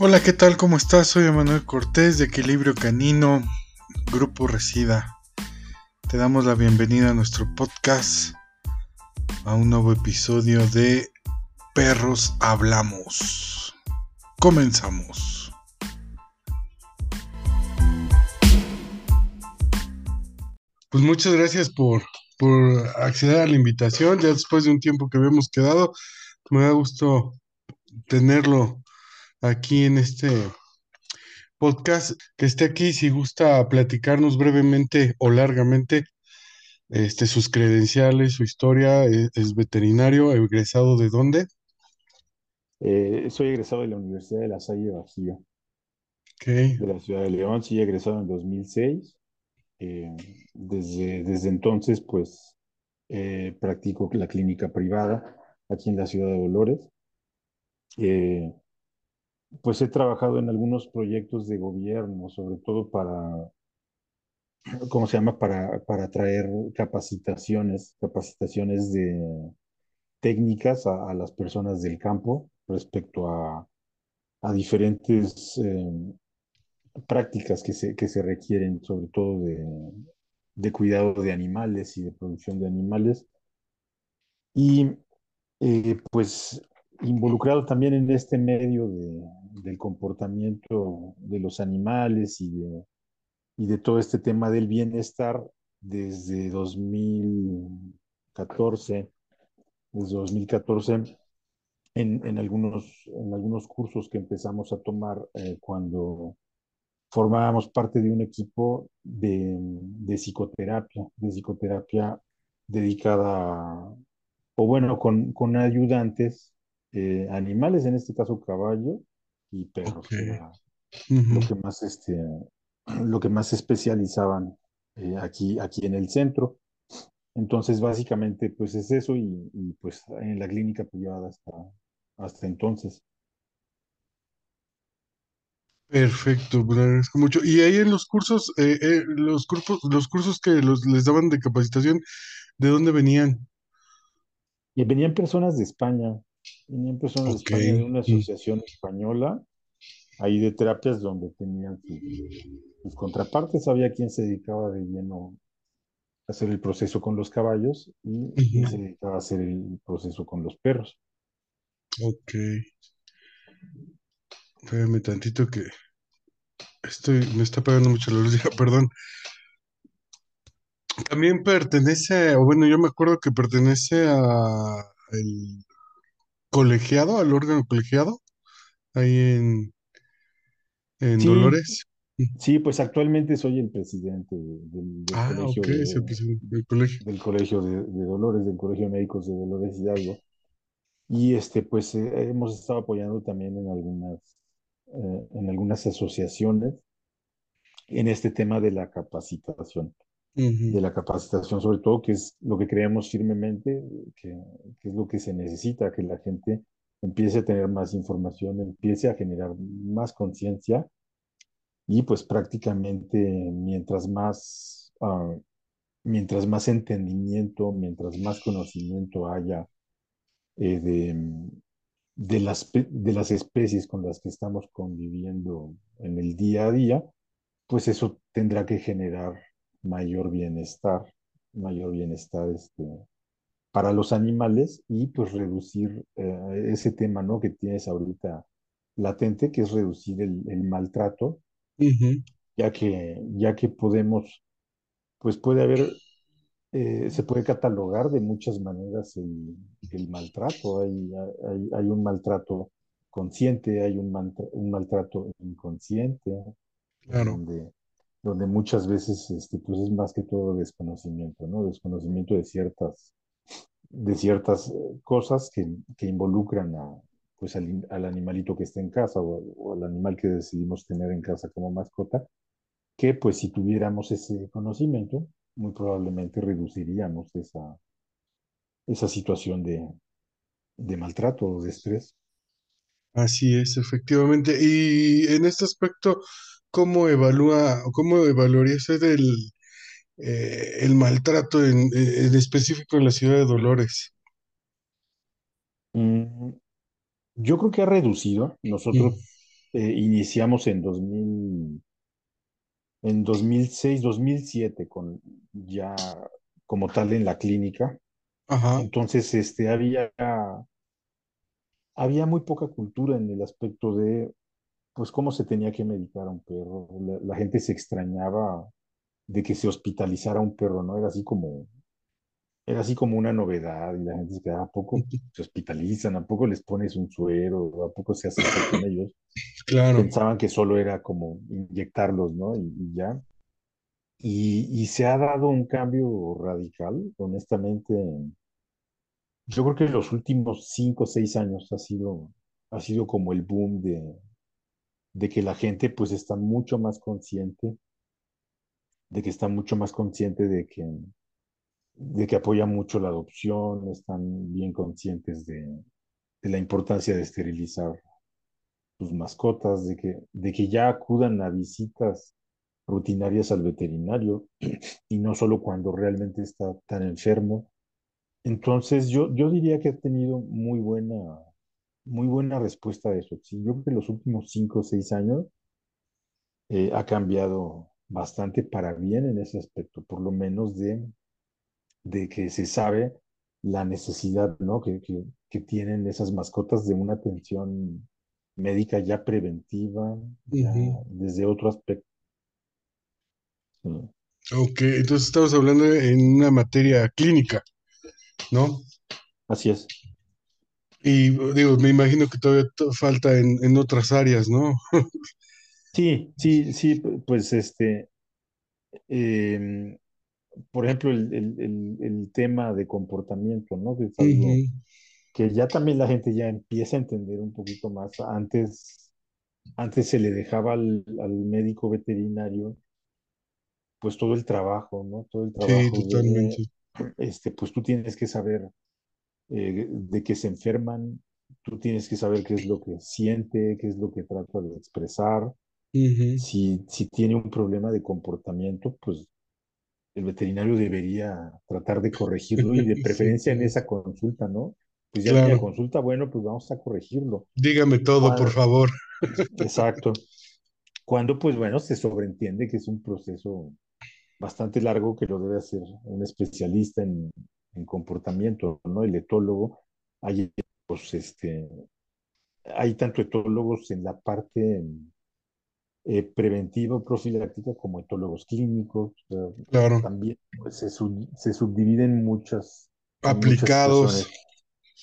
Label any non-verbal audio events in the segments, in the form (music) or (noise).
Hola, ¿qué tal? ¿Cómo estás? Soy Emanuel Cortés de Equilibrio Canino, Grupo Resida. Te damos la bienvenida a nuestro podcast, a un nuevo episodio de Perros Hablamos. Comenzamos. Pues muchas gracias por, por acceder a la invitación. Ya después de un tiempo que habíamos quedado, me da gusto tenerlo aquí en este podcast, que esté aquí si gusta platicarnos brevemente o largamente este, sus credenciales, su historia, e- es, veterinario, egresado de dónde. Eh, soy egresado de la Universidad de La Salle Bajío, Ok, de la ciudad de León. Sí, egresado en 2006. Eh, desde, desde entonces, pues, eh, practico la clínica privada aquí en la ciudad de Dolores. Eh, pues he trabajado en algunos proyectos de gobierno, sobre todo para, ¿cómo se llama? Para, para traer capacitaciones, capacitaciones de técnicas a, las personas del campo respecto a, a diferentes eh, prácticas que se, que se requieren, sobre todo de, de cuidado de animales y de producción de animales. Y eh, pues involucrado también en este medio de, del comportamiento de los animales y de, y de todo este tema del bienestar desde 2014, desde 2014 en, en algunos, en algunos cursos que empezamos a tomar eh, cuando formábamos parte de un equipo de, de psicoterapia, de psicoterapia dedicada, o bueno, con, con ayudantes, eh, animales, en este caso caballo y perros, era (clears throat) lo que más, este, lo que más se especializaban eh, aquí, aquí en el centro. Entonces, básicamente, pues es eso y, y, pues en la clínica privada hasta, hasta entonces. Perfecto, pues, agradezco mucho. Y ahí en los cursos, eh, eh, los cursos, los cursos que los, les daban de capacitación, ¿de dónde venían? Y venían personas de España, personas de Ok. España de una asociación española ahí de terapias donde tenían sus, sus contrapartes. Había quien se dedicaba de lleno a hacer el proceso con los caballos y quien se dedicaba a hacer el proceso con los perros. Ok. Espérame tantito que estoy, me está pegando mucho la luz, (laughs) perdón. También pertenece, o bueno, yo me acuerdo que pertenece a el colegiado, al órgano colegiado, ahí en, en Sí, Dolores. sí, pues actualmente soy el presidente de- del, del Ah, colegio ok, es el de, presidente del colegio. del colegio de, de Dolores, del Colegio de Médicos de Dolores Hidalgo. Y este, pues eh, hemos estado apoyando también en algunas, eh, en algunas asociaciones en este tema de la capacitación. De la capacitación, sobre todo, que es lo que creemos firmemente, que, que es lo que se necesita, que la gente empiece a tener más información, empiece a generar más conciencia y pues prácticamente mientras más, uh, mientras más entendimiento, mientras más conocimiento haya eh, de, de, las, de las especies con las que estamos conviviendo en el día a día, pues eso tendrá que generar mayor bienestar, mayor bienestar este, para los animales y pues reducir eh, ese tema, ¿no? Que tienes ahorita latente, que es reducir el, el maltrato, ya que, ya que podemos, pues puede haber, eh, se puede catalogar de muchas maneras el, el maltrato. Hay, hay, hay un maltrato consciente, hay un, un maltrato inconsciente, en claro. donde donde muchas veces este, pues es más que todo desconocimiento, ¿no? Desconocimiento de ciertas, de ciertas eh, cosas que, que involucran a, pues al, al, animalito que está en casa o, o, al animal que decidimos tener en casa como mascota, que pues si tuviéramos ese conocimiento, muy probablemente reduciríamos esa, esa situación de, de maltrato o de estrés. Así es, efectivamente. Y en este aspecto, ¿cómo evalúa o cómo evaluaría usted el, eh, el maltrato en, en específico en la ciudad de Dolores? Mm, yo creo que ha reducido. Mm, Nosotros eh, iniciamos en 2000, en 2006, 2007, con ya como tal en la clínica. Ajá. Entonces, este, había, había muy poca cultura en el aspecto de, pues, cómo se tenía que medicar a un perro. La, la gente se extrañaba de que se hospitalizara un perro, ¿no? Era así como, era así como una novedad y la gente se quedaba, ¿a poco se hospitalizan? ¿A poco les pones un suero? ¿A poco se hace con ellos? (laughs) Claro. Pensaban que solo era como inyectarlos, ¿no? Y, y ya. Y, y se ha dado un cambio radical, honestamente. Yo creo que los últimos cinco o seis años ha sido, ha sido como el boom de, de que la gente pues está mucho más consciente, de que está mucho más consciente de que, de que apoya mucho la adopción, están bien conscientes de, la importancia de esterilizar sus mascotas, de que, de que ya acudan a visitas rutinarias al veterinario (clears throat) y no solo cuando realmente está tan enfermo. Entonces yo, yo diría que ha tenido muy buena, muy buena respuesta a eso. Sí, yo creo que los últimos cinco o seis años eh, ha cambiado bastante para bien en ese aspecto, por lo menos de, de que se sabe la necesidad, ¿no? que, que, que tienen esas mascotas de una atención médica ya preventiva, ya desde otro aspecto. Mm, Ok, entonces estamos hablando en una materia clínica, ¿no? Así es. Y digo, me imagino que todavía to- falta en, en otras áreas, ¿no? Sí, sí, sí, pu- pues este, em, por ejemplo, el, el, el, el tema de comportamiento, ¿no? Que es algo Ujú, que ya también la gente ya empieza a entender un poquito más. Antes, antes se le dejaba al, al médico veterinario, pues todo el trabajo, ¿no? Todo el Sí, trabajo de, totalmente. este, pues tú tienes que saber eh, de qué se enferman, tú tienes que saber qué es lo que siente, qué es lo que trata de expresar. Si, si tiene un problema de comportamiento, pues el veterinario debería tratar de corregirlo y de (laughs) preferencia en esa consulta, ¿no? Pues ya Claro. consulta, bueno, pues vamos a corregirlo. Dígame todo, por favor. (laughs) exacto. Cuando, pues bueno, se sobreentiende que es un proceso bastante largo que lo debe hacer un especialista en, en comportamiento, ¿no? El etólogo. Hay, pues, este, hay tanto etólogos en la parte eh, preventiva, profiláctica, como etólogos clínicos. O sea, Claro. también pues, se, sub- se subdividen muchas, Aplicados.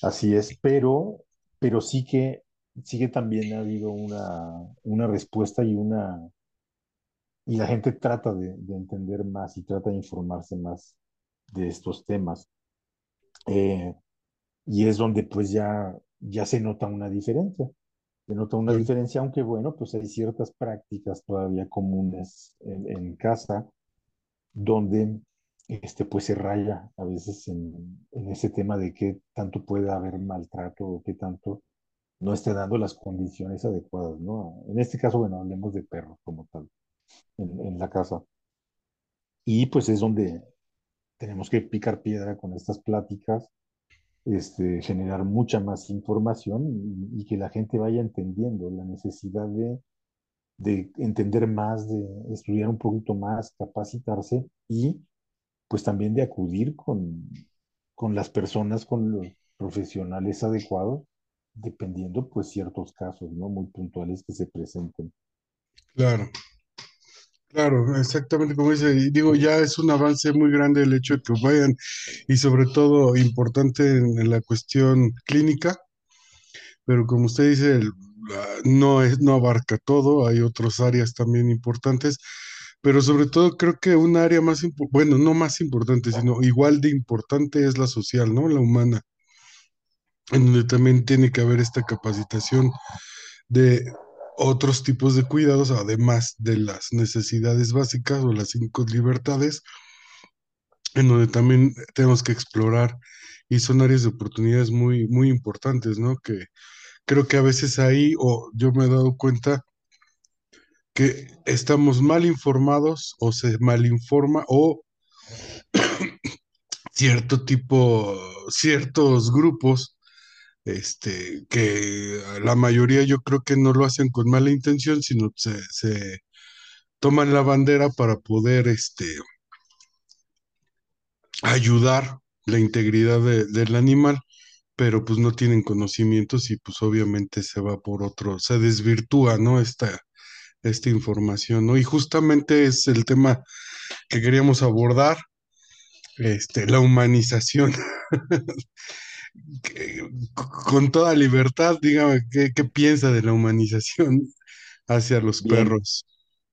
Así es, pero, pero sí que, sí que también ha habido una, una respuesta y una, y la gente trata de, de entender más y trata de informarse más de estos temas. Eh, y es donde pues ya, ya se nota una diferencia. Se nota una Claro. diferencia, aunque bueno, pues hay ciertas prácticas todavía comunes en, en casa donde este, pues se raya a veces en, en ese tema de qué tanto puede haber maltrato o qué tanto no esté dando las condiciones adecuadas, ¿no? En este caso, bueno, hablemos de perros como tal, en, en la casa. Y pues es donde tenemos que picar piedra con estas pláticas, este, generar mucha más información y, y que la gente vaya entendiendo la necesidad de, de entender más, de estudiar un poquito más, capacitarse y pues también de acudir con, con las personas, con los profesionales adecuados, dependiendo pues ciertos casos, ¿no? Muy puntuales que se presenten. Claro. Claro, exactamente como dice. Y digo, ya es un avance muy grande el hecho de que vayan y sobre todo importante en, la cuestión clínica, pero como usted dice, no es, no abarca todo, hay otras áreas también importantes, pero sobre todo creo que un área más, bueno, no más importante, sino igual de importante es la social, ¿no? La humana, en donde también tiene que haber esta capacitación de otros tipos de cuidados, además de las necesidades básicas o las cinco libertades, en donde también tenemos que explorar y son áreas de oportunidades muy, muy importantes, ¿no? Que creo que a veces ahí, o yo me he dado cuenta que estamos mal informados o se malinforma o (clears throat) cierto tipo, ciertos grupos este, que la mayoría yo creo que no lo hacen con mala intención, sino se, se toman la bandera para poder, este, ayudar la integridad de- del animal, pero pues no tienen conocimientos y pues obviamente se va por otro, se desvirtúa, ¿no? Esta, esta información, ¿no? Y justamente es el tema que queríamos abordar, este, la humanización. (laughs) Con toda libertad, dígame, ¿qué, qué piensa de la humanización hacia los Bien, perros?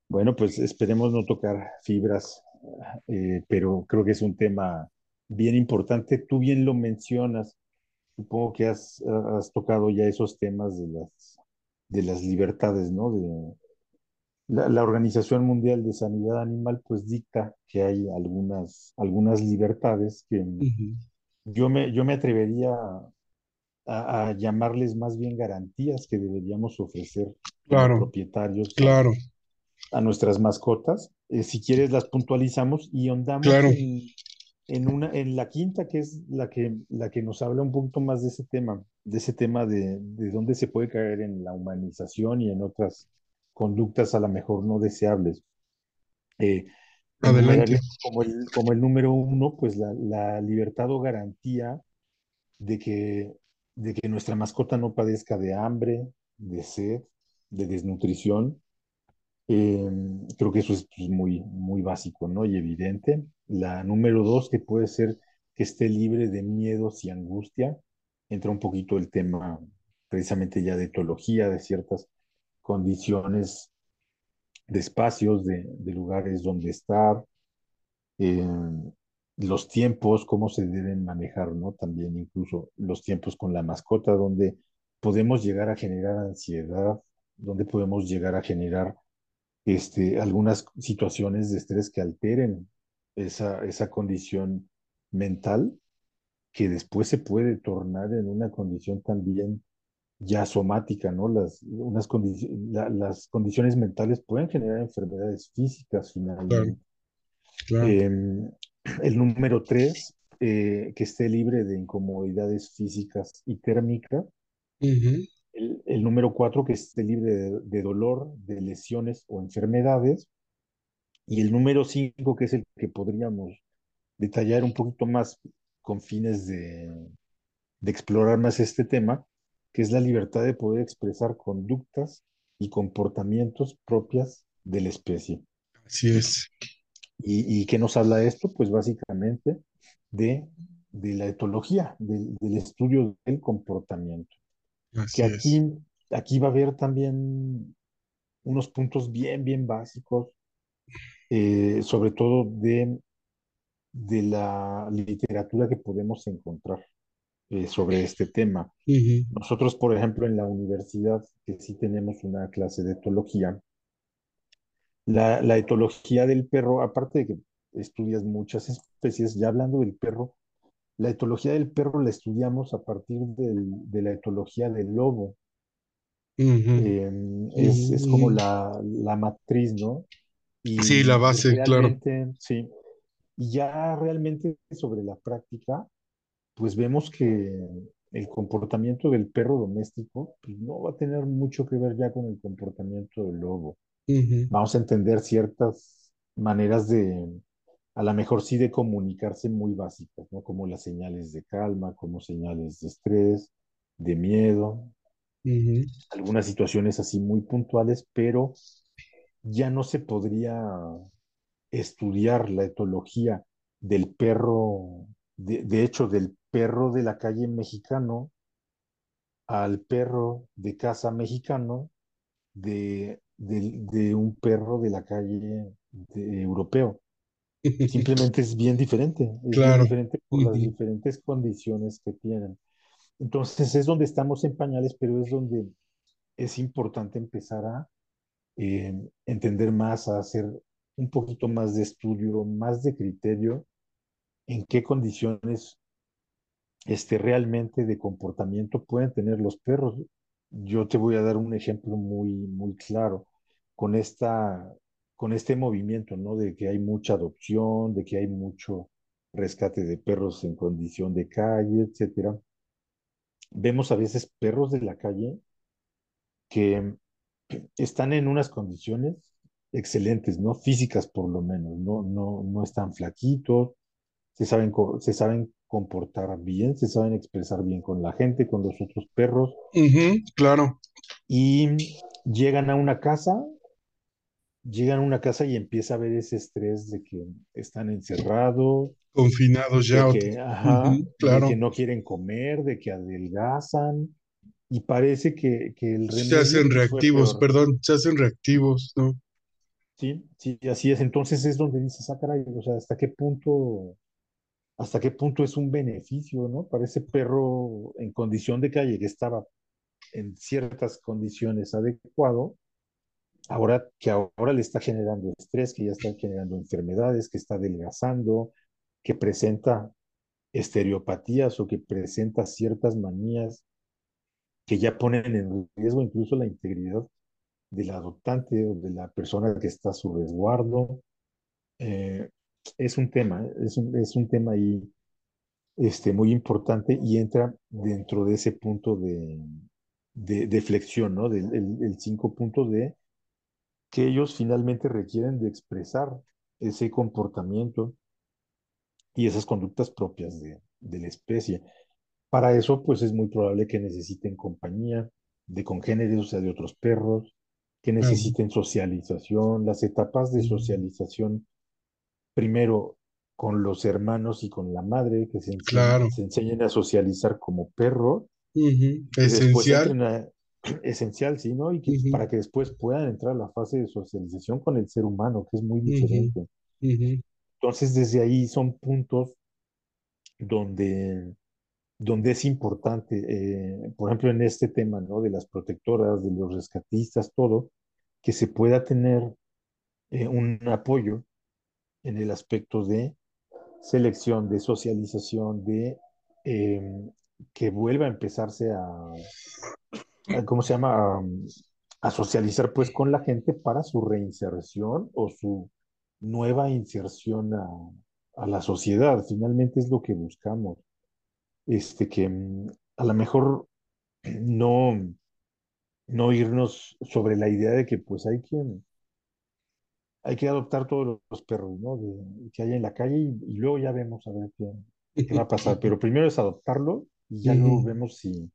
bueno, pues esperemos no tocar fibras, eh, pero creo que es un tema bien importante. Tú bien lo mencionas. Supongo que has, has tocado ya esos temas de las, de las libertades, ¿no? De, la, la Organización Mundial de Sanidad Animal, pues dicta que hay algunas, algunas libertades que. Yo me, yo me atrevería a, a llamarles más bien garantías que deberíamos ofrecer como Claro, propietarios a, claro, a nuestras mascotas. Eh, si quieres, las puntualizamos y claro, en, en, una, en la quinta, que es la que, la que nos habla un poquito más de ese tema, de ese tema de, de dónde se puede caer en la humanización y en otras conductas a lo mejor no deseables. Eh, adelante. como el, como el número uno, pues la, la libertad o garantía de que, de que nuestra mascota no padezca de hambre, de sed, de desnutrición. Eh, creo que eso es pues, muy, muy básico, ¿no? Y evidente. La número dos, que puede ser que esté libre de miedos y angustia. Entra un poquito el tema precisamente ya de etología, de ciertas condiciones de espacios, de, lugares donde estar, eh, los tiempos, cómo se deben manejar, ¿no? También incluso los tiempos con la mascota, donde podemos llegar a generar ansiedad, donde podemos llegar a generar este, algunas situaciones de estrés que alteren esa, esa condición mental, que después se puede tornar en una condición también ya somática, ¿no? Las, unas la, las condiciones mentales pueden generar enfermedades físicas finalmente. claro. Eh, (clears throat) el número tres, eh, que esté libre de incomodidades físicas y térmicas. El, el número cuatro, que esté libre de, de, dolor, de lesiones o enfermedades. Y el número cinco, que es el que podríamos detallar un poquito más con fines de, de explorar más este tema, que es la libertad de poder expresar conductas y comportamientos propias de la especie. Así es, ¿Y, y qué nos habla esto? Pues básicamente de, de la etología, de, del estudio del comportamiento. Que es. aquí, aquí va a haber también unos puntos bien, bien básicos, eh, sobre todo de, de la literatura que podemos encontrar eh, sobre este tema. Ujú, Nosotros, por ejemplo, en la universidad, que sí tenemos una clase de etología, la, la etología del perro, aparte de que estudias muchas especies, ya hablando del perro, La etología del perro la estudiamos a partir del- de la etología del lobo. ujú, Eh, es, es como la, la matriz, ¿no? Sí, la Y, y base, claro. sí, y ya realmente sobre la práctica, pues vemos que el comportamiento del perro doméstico pues, no va a tener mucho que ver ya con el comportamiento del lobo. Vamos a entender ciertas maneras de, a lo mejor sí de comunicarse muy básicas, ¿no? Como las señales de calma, como señales de estrés, de miedo, algunas situaciones así muy puntuales, pero ya no se podría estudiar la etología del perro, de, de hecho, del perro de la calle mexicano al perro de casa mexicano, de, de, de un perro de la calle de- europeo. (laughs) Simplemente es bien diferente, es bien Claro. diferente (laughs) por las diferentes condiciones que tienen. Entonces es donde estamos en pañales, pero es donde es importante empezar a eh, entender más, a hacer un poquito más de estudio, más de criterio, en qué condiciones este, realmente de comportamiento pueden tener los perros. Yo te voy a dar un ejemplo muy, muy claro con esta, con este movimiento, ¿no? De que hay mucha adopción, de que hay mucho rescate de perros en condición de calle, etcétera. vemos a veces perros de la calle que están en unas condiciones excelentes, ¿no? Físicas por lo menos, no, no, no están flaquitos, se saben, se saben comportar bien, se saben expresar bien con la gente, con los otros perros. claro. Y llegan a una casa, llegan a una casa y empieza a ver ese estrés de que están encerrados. Confinados ya. De que, ajá, claro. de que no quieren comer, de que adelgazan. Y parece que, que el Se hacen reactivos, perdón, se hacen reactivos, ¿no? Sí, sí, así es. Entonces es donde dices, ah, caray, o sea, ¿hasta qué punto hasta qué punto es un beneficio, ¿no? Para ese perro en condición de calle que estaba en ciertas condiciones adecuado, ahora que ahora le está generando estrés, que ya está generando enfermedades, que está adelgazando, que presenta estereopatías o que presenta ciertas manías que ya ponen en riesgo incluso la integridad del adoptante o de la persona que está a su resguardo. Eh, es un tema, es un, es un tema ahí este, muy importante y entra dentro de ese punto de, de, flexión, ¿no? Del el, cinco puntos de que ellos finalmente requieren de expresar ese comportamiento y esas conductas propias de, de, la especie. Para eso, pues es muy probable que necesiten compañía de congéneres, o sea, de otros perros, que necesiten socialización. Las etapas de socialización primero con los hermanos y con la madre, que se, enseñen, a socializar como perro. Esencial. (clears throat) esencial, sí, ¿no? Y que, para que después puedan entrar a la fase de socialización con el ser humano, que es muy diferente. Entonces, desde ahí son puntos donde, donde es importante, eh, por ejemplo, en este tema, ¿no? De las protectoras, de los rescatistas, todo, que se pueda tener eh, un apoyo en el aspecto de selección, de socialización, de em, que vuelva a empezarse a, ¿cómo se llama? A, socializar pues con la gente para su reinserción o su nueva inserción a, a, la sociedad. Finalmente es lo que buscamos. Este, que mm, a lo mejor no, no irnos sobre la idea de que pues hay que hay que adoptar todos los perros, ¿no? que hay en la calle y, luego ya vemos a ver qué, va a pasar. (laughs) Pero primero es adoptarlo y ya luego vemos si,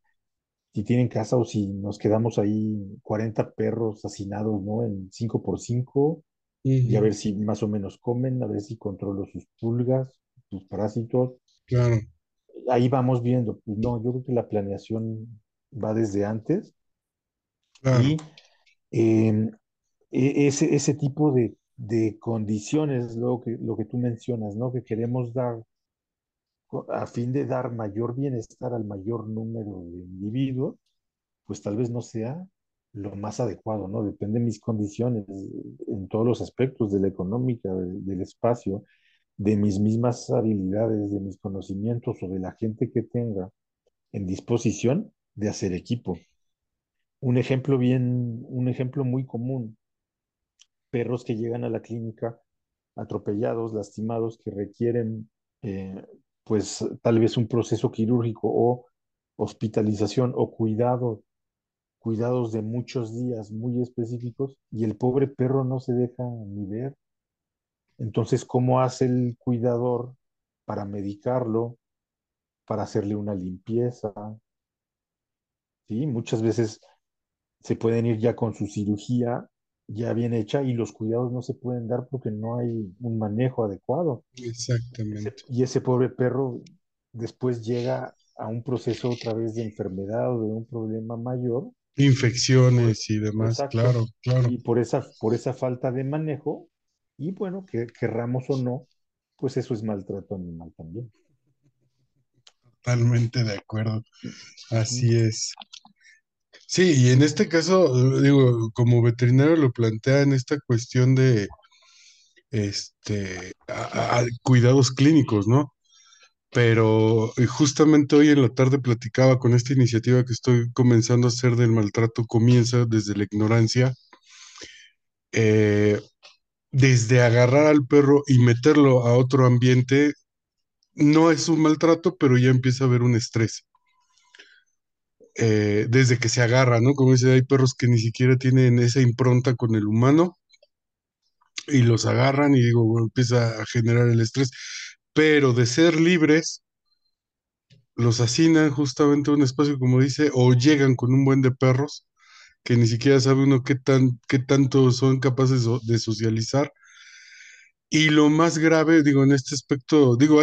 si tienen casa o si nos quedamos ahí 40 perros hacinados, ¿no? En 5x5 y a ver si más o menos comen, a ver si controlo sus pulgas, sus parásitos. Claro. Ahí vamos viendo. Pues no, yo creo que la planeación va desde antes. Claro. Y em, e, ese, ese tipo de, de condiciones, lo que, lo que tú mencionas, ¿no? Que queremos dar a fin de dar mayor bienestar al mayor número de individuos, pues tal vez no sea lo más adecuado, ¿no? Depende de mis condiciones en todos los aspectos, de la económica, del espacio, de mis mismas habilidades, de mis conocimientos o de la gente que tenga en disposición de hacer equipo. Un ejemplo bien, un ejemplo muy común perros que llegan a la clínica atropellados, lastimados, que requieren eh, pues tal vez un proceso quirúrgico o hospitalización o cuidado, cuidados de muchos días muy específicos y el pobre perro no se deja ni ver. Entonces, ¿cómo hace el cuidador para medicarlo, para hacerle una limpieza? Sí, muchas veces se pueden ir ya con su cirugía ya bien hecha y los cuidados no se pueden dar porque no hay un manejo adecuado. Exactamente. y ese pobre perro después llega a un proceso otra vez de enfermedad o de un problema mayor. Infecciones y demás, claro, claro. Y por esa, por esa falta de manejo, y bueno, que querramos o no, pues eso es maltrato animal también. Totalmente de acuerdo. Así es. Sí, y en este caso, digo, como veterinario lo plantea en esta cuestión de este cuidados clínicos, ¿no? Pero justamente hoy en la tarde platicaba con esta iniciativa que estoy comenzando a hacer del maltrato comienza desde la ignorancia, eh, desde agarrar al perro y meterlo a otro ambiente, no es un maltrato, pero ya empieza a haber un estrés eh, desde que se agarra, ¿no? Como dice, hay perros que ni siquiera tienen esa impronta con el humano y los agarran y digo, bueno, empieza a generar el estrés. Pero de ser libres, los hacinan justamente a un espacio, como dice, o llegan con un buen de perros que ni siquiera sabe uno qué tan, qué tanto son capaces de socializar. Y lo más grave, digo, en este aspecto, digo,